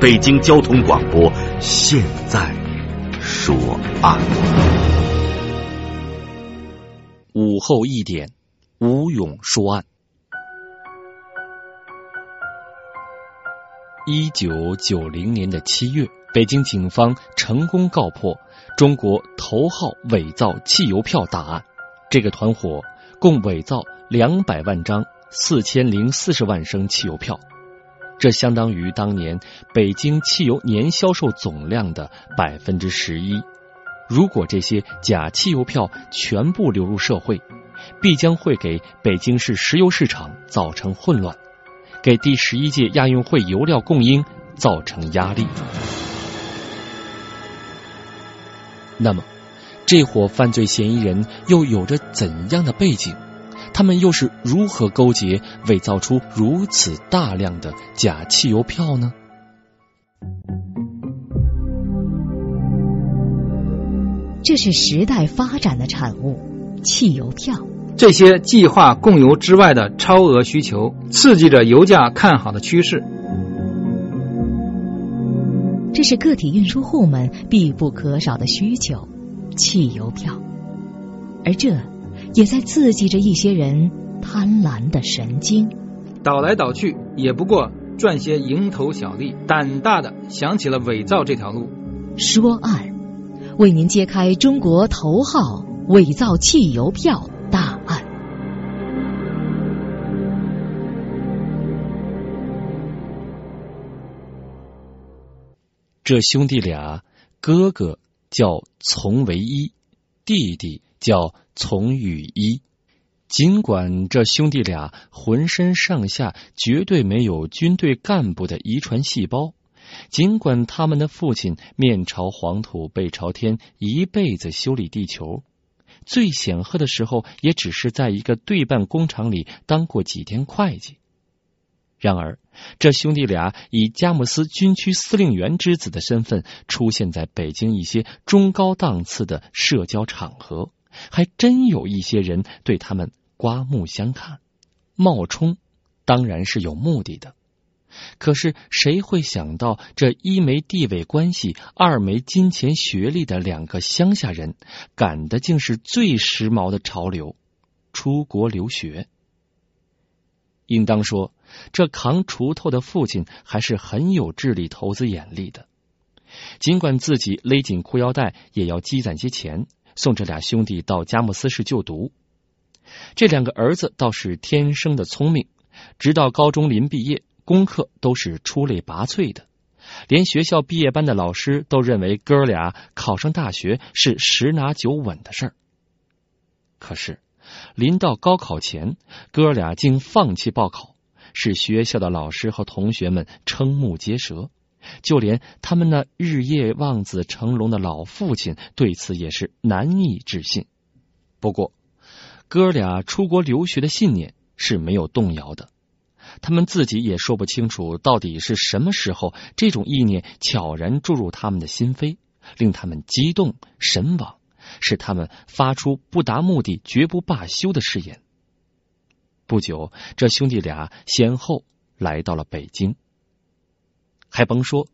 北京交通广播现在说案。午后一点，吴勇说案。一九九零年的七月，北京警方成功告破中国头号伪造汽油票大案。这个团伙共伪造两百万张四千零四十万升汽油票。这相当于当年北京汽油年销售总量的百分之十一。如果这些假汽油票全部流入社会，必将会给北京市石油市场造成混乱，给第十一届亚运会油料供应造成压力。那么，这伙犯罪嫌疑人又有着怎样的背景？他们又是如何勾结伪造出如此大量的假汽油票呢？这是时代发展的产物，汽油票。这些计划供油之外的超额需求，刺激着油价看好的趋势。这是个体运输户们必不可少的需求，汽油票。而这。也在刺激着一些人贪婪的神经，倒来倒去也不过赚些蝇头小利，胆大的想起了伪造这条路。说案，为您揭开中国头号伪造汽油票大案。这兄弟俩，哥哥叫丛唯一，弟弟。叫丛雨一，尽管这兄弟俩浑身上下绝对没有军队干部的遗传细胞，尽管他们的父亲面朝黄土背朝天，一辈子修理地球，最显赫的时候也只是在一个对半工厂里当过几天会计。然而，这兄弟俩以佳木斯军区司令员之子的身份出现在北京一些中高档次的社交场合。还真有一些人对他们刮目相看，冒充当然是有目的的。可是谁会想到，这一没地位关系，二没金钱学历的两个乡下人，赶的竟是最时髦的潮流——出国留学。应当说，这扛锄头的父亲还是很有智力、投资眼力的。尽管自己勒紧裤腰带，也要积攒些钱。送这俩兄弟到佳木斯市就读，这两个儿子倒是天生的聪明，直到高中临毕业，功课都是出类拔萃的，连学校毕业班的老师都认为哥俩考上大学是十拿九稳的事儿。可是临到高考前，哥俩竟放弃报考，使学校的老师和同学们瞠目结舌。就连他们那日夜望子成龙的老父亲对此也是难以置信。不过，哥俩出国留学的信念是没有动摇的。他们自己也说不清楚到底是什么时候，这种意念悄然注入他们的心扉，令他们激动神往，使他们发出不达目的绝不罢休的誓言。不久，这兄弟俩先后来到了北京。还甭说，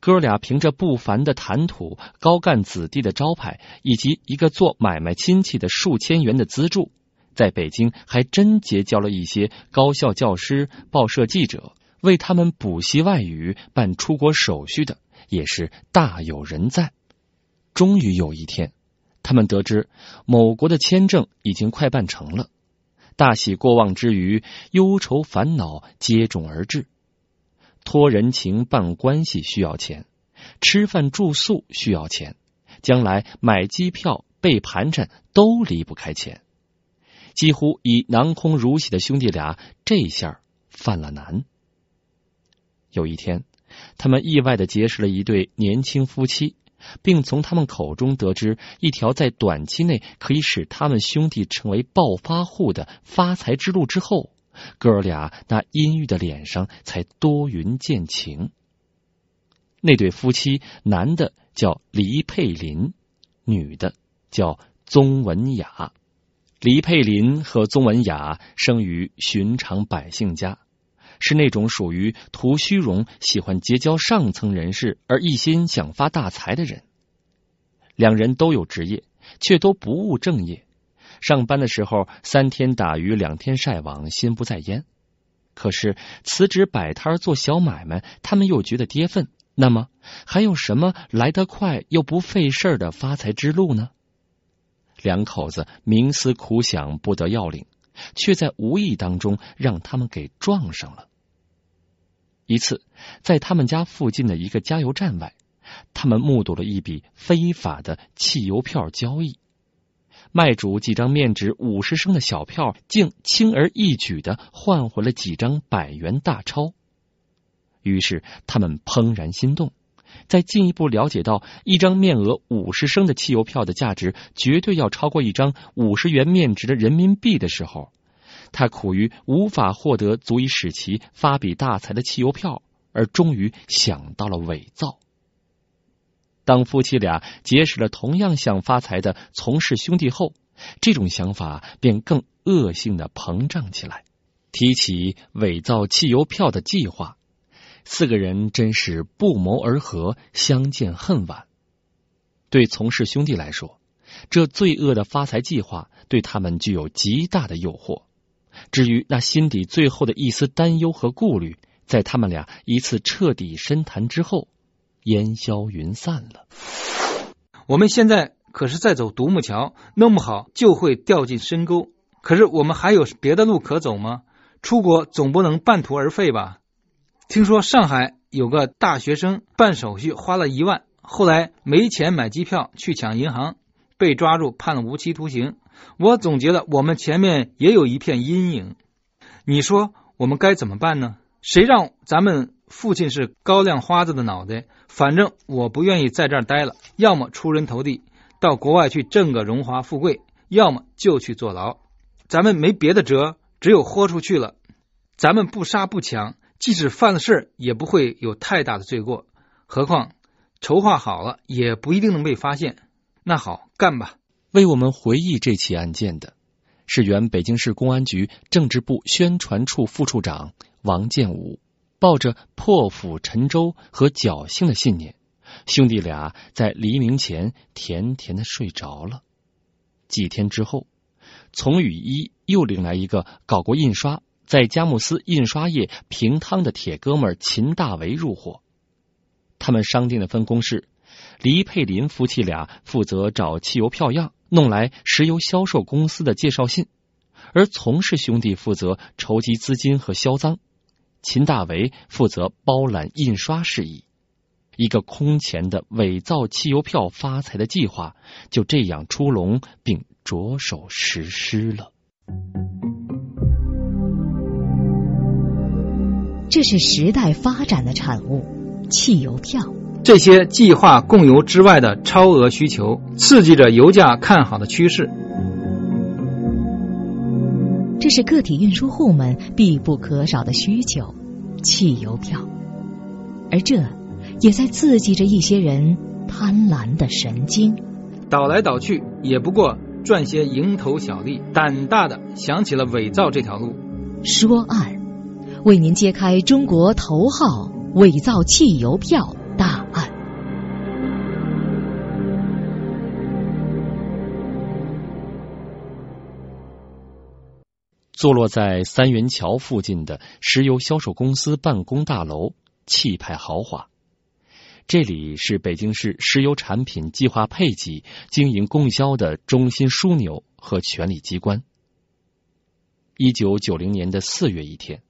哥俩凭着不凡的谈吐、高干子弟的招牌，以及一个做买卖亲戚的数千元的资助，在北京还真结交了一些高校教师、报社记者，为他们补习外语、办出国手续的也是大有人在。终于有一天，他们得知某国的签证已经快办成了，大喜过望之余，忧愁烦恼接踵而至。托人情办关系需要钱，吃饭住宿需要钱，将来买机票备盘缠都离不开钱。几乎以囊空如洗的兄弟俩，这下犯了难。有一天，他们意外的结识了一对年轻夫妻，并从他们口中得知一条在短期内可以使他们兄弟成为暴发户的发财之路之后，哥俩那阴郁的脸上才多云见晴。那对夫妻，男的叫黎佩林，女的叫宗文雅。黎佩林和宗文雅生于寻常百姓家，是那种属于图虚荣、喜欢结交上层人士而一心想发大财的人。两人都有职业，却都不务正业。上班的时候三天打鱼两天晒网，心不在焉；可是辞职摆摊做小买卖，他们又觉得跌份。那么还有什么来得快又不费事的发财之路呢？两口子冥思苦想，不得要领，却在无意当中让他们给撞上了。一次，在他们家附近的一个加油站外，他们目睹了一笔非法的汽油票交易。卖主几张面值五十升的小票，竟轻而易举的换回了几张百元大钞。于是他们怦然心动。在进一步了解到一张面额五十升的汽油票的价值绝对要超过一张五十元面值的人民币的时候，他苦于无法获得足以使其发笔大财的汽油票，而终于想到了伪造。当夫妻俩结识了同样想发财的从事兄弟后，这种想法便更恶性的膨胀起来，提起伪造汽油票的计划。四个人真是不谋而合，相见恨晚。对从事兄弟来说，这罪恶的发财计划对他们具有极大的诱惑。至于那心底最后的一丝担忧和顾虑，在他们俩一次彻底深谈之后，烟消云散了。我们现在可是在走独木桥，弄不好就会掉进深沟。可是我们还有别的路可走吗？出国总不能半途而废吧？听说上海有个大学生办手续花了一万，后来没钱买机票去抢银行，被抓住判了无期徒刑。我总觉得我们前面也有一片阴影。你说我们该怎么办呢？谁让咱们父亲是高粱花子的脑袋？反正我不愿意在这儿待了，要么出人头地，到国外去挣个荣华富贵，要么就去坐牢。咱们没别的辙，只有豁出去了。咱们不杀不抢。即使犯了事儿也不会有太大的罪过。何况筹划好了，也不一定能被发现。那好，干吧。为我们回忆这起案件的是原北京市公安局政治部宣传处副处长王建武。抱着破釜沉舟和侥幸的信念，兄弟俩在黎明前甜甜的睡着了。几天之后，丛雨一又领来一个搞过印刷。在佳木斯印刷业平汤的铁哥们秦大为入伙，他们商定的分工是：黎佩林夫妻俩负责找汽油票样，弄来石油销售公司的介绍信；而从事兄弟负责筹集资金和销赃，秦大为负责包揽印刷事宜。一个空前的伪造汽油票发财的计划就这样出笼，并着手实施了。这是时代发展的产物，汽油票。这些计划供油之外的超额需求，刺激着油价看好的趋势。这是个体运输户们必不可少的需求，汽油票。而这也在刺激着一些人贪婪的神经。倒来倒去，也不过赚些蝇头小利，胆大的想起了伪造这条路。说案。为您揭开中国头号伪造汽油票坐落在三元桥附近的石油销售公司办公大楼，气派豪华。这里是北京市石油产品计划配给、经营供销的中心枢纽和权力机关。一九九零年的四月一天。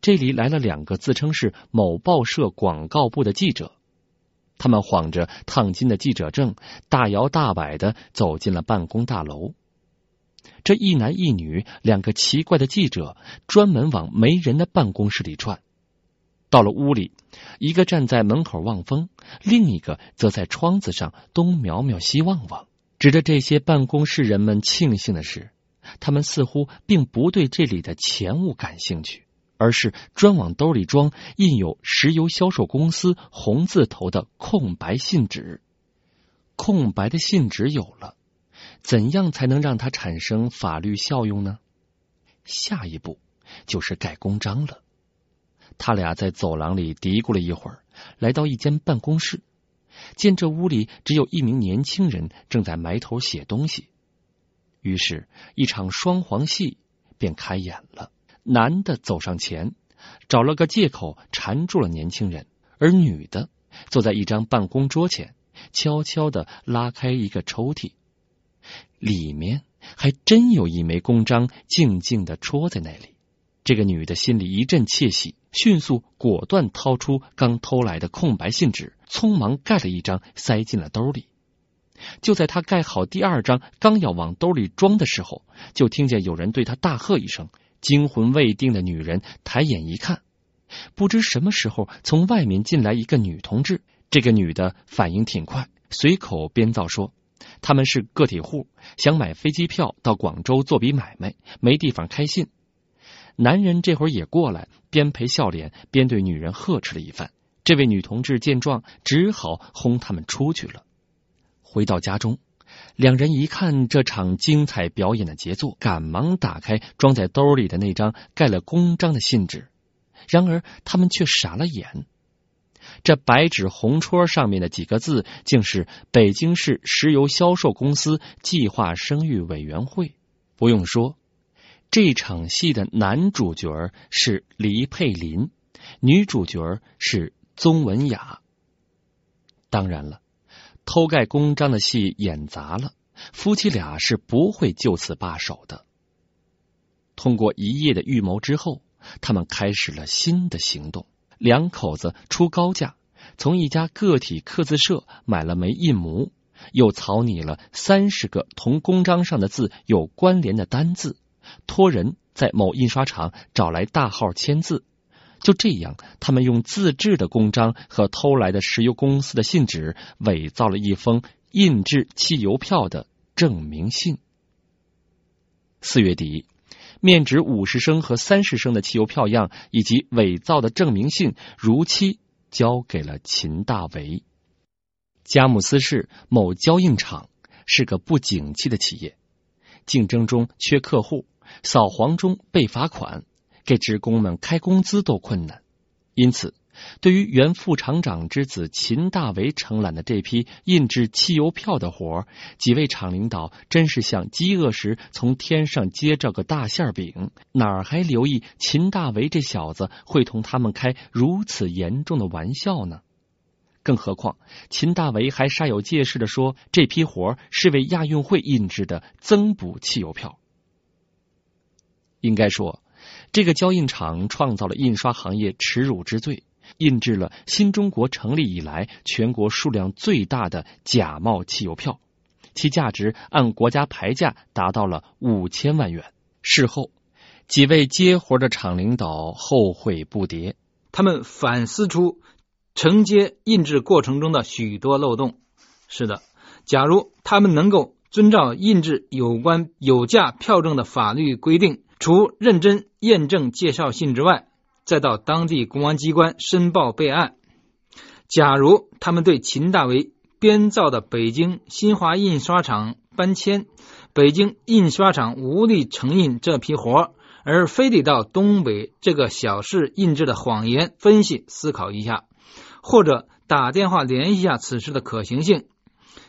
这里来了两个自称是某报社广告部的记者，他们晃着烫金的记者证，大摇大摆的走进了办公大楼。这一男一女两个奇怪的记者，专门往没人的办公室里转。到了屋里，一个站在门口望风，另一个则在窗子上东瞄瞄西望望。值得这些办公室人们庆幸的是，他们似乎并不对这里的钱物感兴趣，而是专往兜里装印有石油销售公司红字头的空白信纸。空白的信纸有了，怎样才能让它产生法律效用呢？下一步就是盖公章了。他俩在走廊里嘀咕了一会儿，来到一间办公室。见这屋里只有一名年轻人正在埋头写东西，于是，一场双簧戏便开演了。男的走上前，找了个借口缠住了年轻人，而女的坐在一张办公桌前，悄悄的拉开一个抽屉，里面还真有一枚公章静静的戳在那里。这个女的心里一阵窃喜。迅速果断掏出刚偷来的空白信纸，匆忙盖了一张，塞进了兜里。就在她盖好第二张，刚要往兜里装的时候，就听见有人对她大喝一声。惊魂未定的女人抬眼一看，不知什么时候从外面进来一个女同志。这个女的反应挺快，随口编造说：“他们是个体户，想买飞机票到广州做笔买卖，没地方开信。”男人这会儿也过来，边陪笑脸边对女人呵斥了一番。这位女同志见状，只好轰他们出去了。回到家中，两人一看这场精彩表演的杰作，赶忙打开装在兜里的那张盖了公章的信纸。然而他们却傻了眼，这白纸红戳上面的几个字，竟是北京市石油销售公司计划生育委员会。不用说。这场戏的男主角是黎佩林，女主角是宗文雅。当然了，偷盖公章的戏演砸了，夫妻俩是不会就此罢手的。通过一夜的预谋之后，他们开始了新的行动。两口子出高价，从一家个体刻字社买了枚印模，又草拟了三十个同公章上的字有关联的单字。托人在某印刷厂找来大号签字，就这样，他们用自制的公章和偷来的石油公司的信纸，伪造了一封印制汽油票的证明信。四月底，面值五十升和三十升的汽油票样以及伪造的证明信如期交给了秦大为。佳木斯市某胶印厂是个不景气的企业，竞争中缺客户。扫黄中被罚款，给职工们开工资都困难，因此，对于原副厂长之子秦大为承揽的这批印制汽油票的活儿几位厂领导真是像饥饿时从天上接着个大馅饼，哪儿还留意秦大为这小子会同他们开如此严重的玩笑呢？更何况，秦大为还煞有介事的说，这批活儿是为亚运会印制的增补汽油票。应该说，这个胶印厂创造了印刷行业耻辱之最，印制了新中国成立以来全国数量最大的假冒汽油票，其价值按国家牌价达到了五千万元。事后，几位接活的厂领导后悔不迭，他们反思出承接印制过程中的许多漏洞。是的，假如他们能够遵照印制有关有价票证的法律规定。除认真验证介绍信之外，再到当地公安机关申报备案。假如他们对秦大为编造的北京新华印刷厂搬迁、北京印刷厂无力承印这批活而非得到东北这个小市印制的谎言分析思考一下，或者打电话联系一下此事的可行性，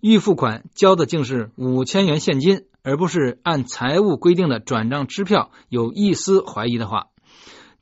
预付款交的竟是五千元现金。而不是按财务规定的转账支票，有一丝怀疑的话，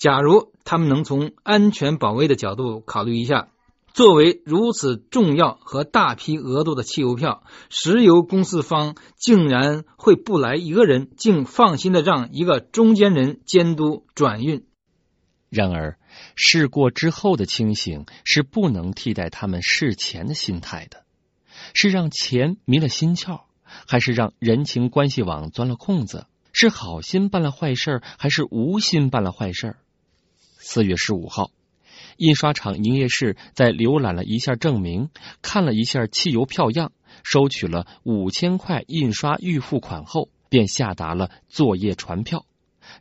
假如他们能从安全保卫的角度考虑一下，作为如此重要和大批额度的汽油票，石油公司方竟然会不来一个人，竟放心的让一个中间人监督转运。然而，事过之后的清醒是不能替代他们事前的心态的，是让钱迷了心窍。还是让人情关系网钻了空子？是好心办了坏事，还是无心办了坏事？四月十五号，印刷厂营业室在浏览了一下证明，看了一下汽油票样，收取了五千块印刷预付款后，便下达了作业传票。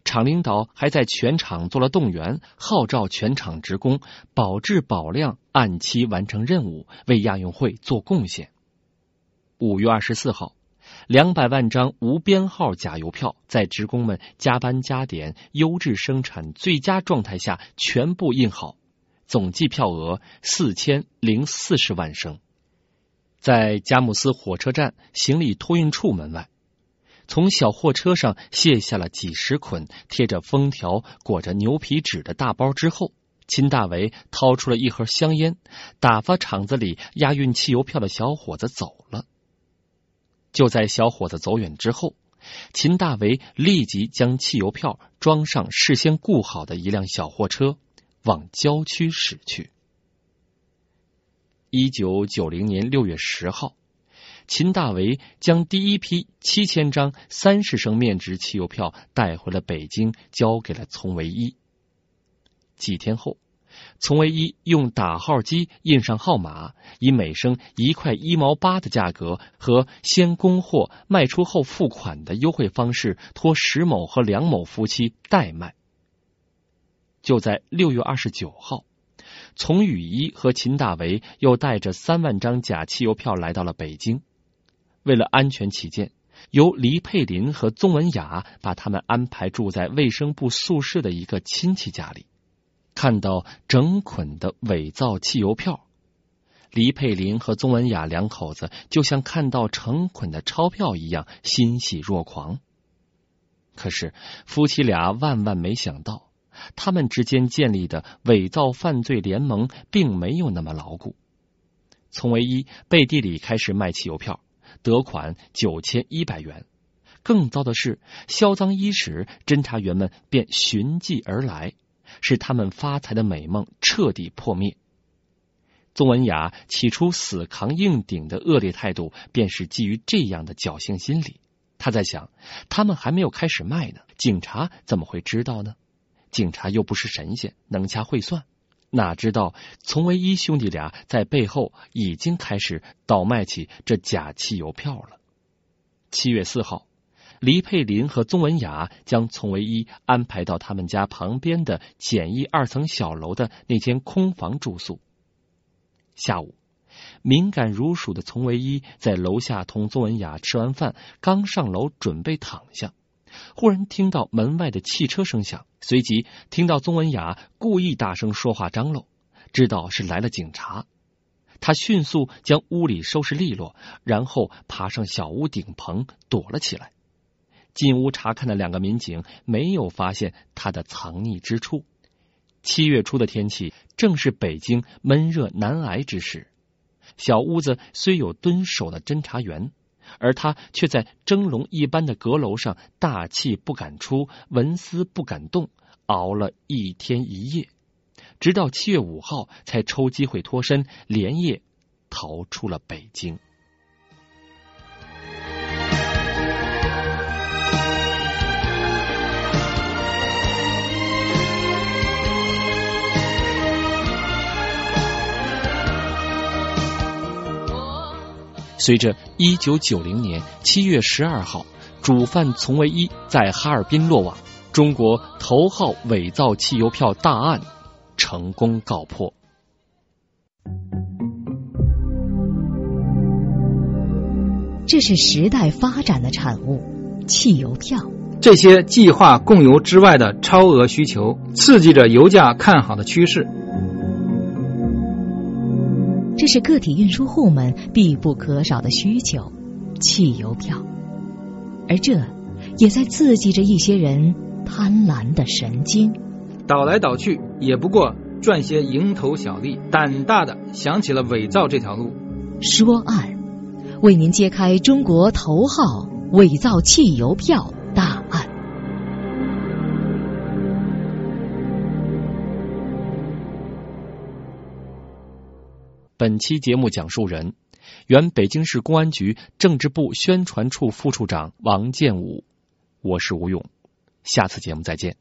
厂领导还在全厂做了动员，号召全厂职工保质保量，按期完成任务，为亚运会做贡献。五月二十四号。两百万张无编号假邮票在职工们加班加点、优质生产最佳状态下全部印好，总计票额四千零四十万升。在佳木斯火车站行李托运处门外，从小货车上卸下了几十捆贴着封条、裹着牛皮纸的大包之后，秦大为掏出了一盒香烟，打发厂子里押运汽油票的小伙子走了。就在小伙子走远之后，秦大为立即将汽油票装上事先雇好的一辆小货车，往郊区驶去。一九九零年六月十号，秦大为将第一批七千张三十升面值汽油票带回了北京，交给了丛维一。几天后。从唯一用打号机印上号码，以每升一块一毛八的价格和先供货卖出后付款的优惠方式，托石某和梁某夫妻代卖。就在六月二十九号，从雨一和秦大为又带着三万张假汽油票来到了北京。为了安全起见，由黎佩林和宗文雅把他们安排住在卫生部宿舍的一个亲戚家里。看到整捆的伪造汽油票，黎佩林和宗文雅两口子就像看到成捆的钞票一样欣喜若狂。可是夫妻俩万万没想到，他们之间建立的伪造犯罪联盟并没有那么牢固。从唯一背地里开始卖汽油票，得款九千一百元。更糟的是，销赃伊始，侦查员们便寻迹而来。使他们发财的美梦彻底破灭。宗文雅起初死扛硬顶的恶劣态度，便是基于这样的侥幸心理。他在想，他们还没有开始卖呢，警察怎么会知道呢？警察又不是神仙，能掐会算，哪知道从唯一兄弟俩在背后已经开始倒卖起这假汽油票了。七月四号。黎佩林和宗文雅将丛唯一安排到他们家旁边的简易二层小楼的那间空房住宿。下午，敏感如鼠的丛唯一在楼下同宗文雅吃完饭，刚上楼准备躺下，忽然听到门外的汽车声响，随即听到宗文雅故意大声说话张罗，知道是来了警察。他迅速将屋里收拾利落，然后爬上小屋顶棚躲了起来。进屋查看的两个民警没有发现他的藏匿之处。七月初的天气正是北京闷热难挨之时，小屋子虽有蹲守的侦查员，而他却在蒸笼一般的阁楼上大气不敢出，纹丝不敢动，熬了一天一夜，直到七月五号才抽机会脱身，连夜逃出了北京。随着一九九零年七月十二号主犯丛维一在哈尔滨落网，中国头号伪造汽油票大案成功告破。这是时代发展的产物，汽油票。这些计划供油之外的超额需求，刺激着油价看好的趋势。这是个体运输户们必不可少的需求，汽油票，而这也在刺激着一些人贪婪的神经。倒来倒去也不过赚些蝇头小利，胆大的想起了伪造这条路。说案，为您揭开中国头号伪造汽油票大案。本期节目讲述人，原北京市公安局政治部宣传处副处长王建武。我是吴勇，下次节目再见。